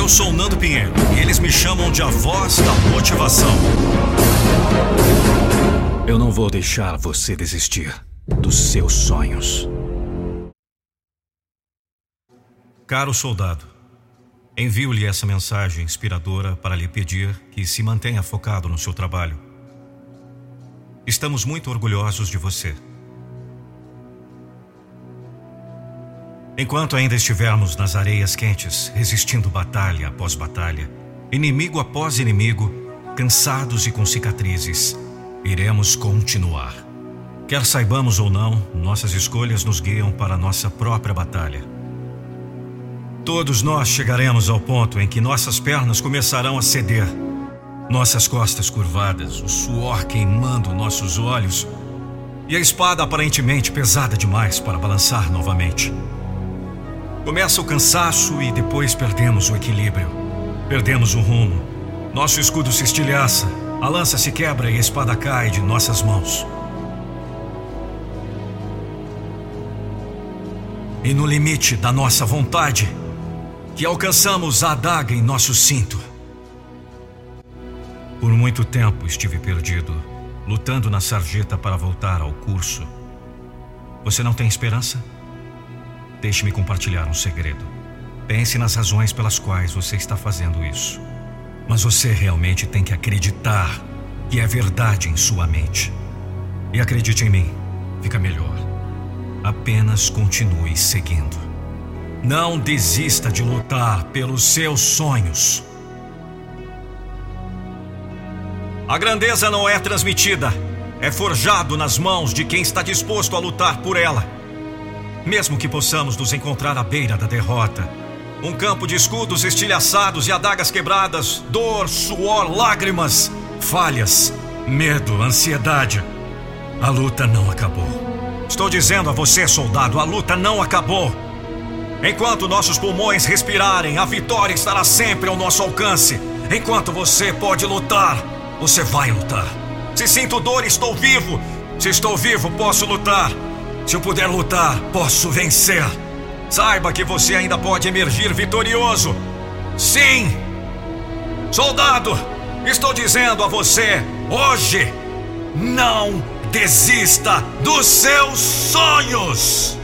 Eu sou Nando Pinheiro e eles me chamam de a voz da motivação. Eu não vou deixar você desistir dos seus sonhos. Caro soldado, envio-lhe essa mensagem inspiradora para lhe pedir que se mantenha focado no seu trabalho. Estamos muito orgulhosos de você. Enquanto ainda estivermos nas areias quentes, resistindo batalha após batalha, inimigo após inimigo, cansados e com cicatrizes, iremos continuar. Quer saibamos ou não, nossas escolhas nos guiam para nossa própria batalha. Todos nós chegaremos ao ponto em que nossas pernas começarão a ceder, nossas costas curvadas, o suor queimando nossos olhos e a espada aparentemente pesada demais para balançar novamente. Começa o cansaço e depois perdemos o equilíbrio. Perdemos o rumo. Nosso escudo se estilhaça, a lança se quebra e a espada cai de nossas mãos. E no limite da nossa vontade, que alcançamos a adaga em nosso cinto. Por muito tempo estive perdido, lutando na sarjeta para voltar ao curso. Você não tem esperança? Deixe-me compartilhar um segredo. Pense nas razões pelas quais você está fazendo isso. Mas você realmente tem que acreditar que é verdade em sua mente. E acredite em mim, fica melhor. Apenas continue seguindo. Não desista de lutar pelos seus sonhos. A grandeza não é transmitida, é forjado nas mãos de quem está disposto a lutar por ela. Mesmo que possamos nos encontrar à beira da derrota, um campo de escudos estilhaçados e adagas quebradas, dor, suor, lágrimas, falhas, medo, ansiedade. A luta não acabou. Estou dizendo a você, soldado, a luta não acabou. Enquanto nossos pulmões respirarem, a vitória estará sempre ao nosso alcance. Enquanto você pode lutar, você vai lutar. Se sinto dor, estou vivo. Se estou vivo, posso lutar. Se eu puder lutar, posso vencer. Saiba que você ainda pode emergir vitorioso. Sim! Soldado, estou dizendo a você, hoje, não desista dos seus sonhos!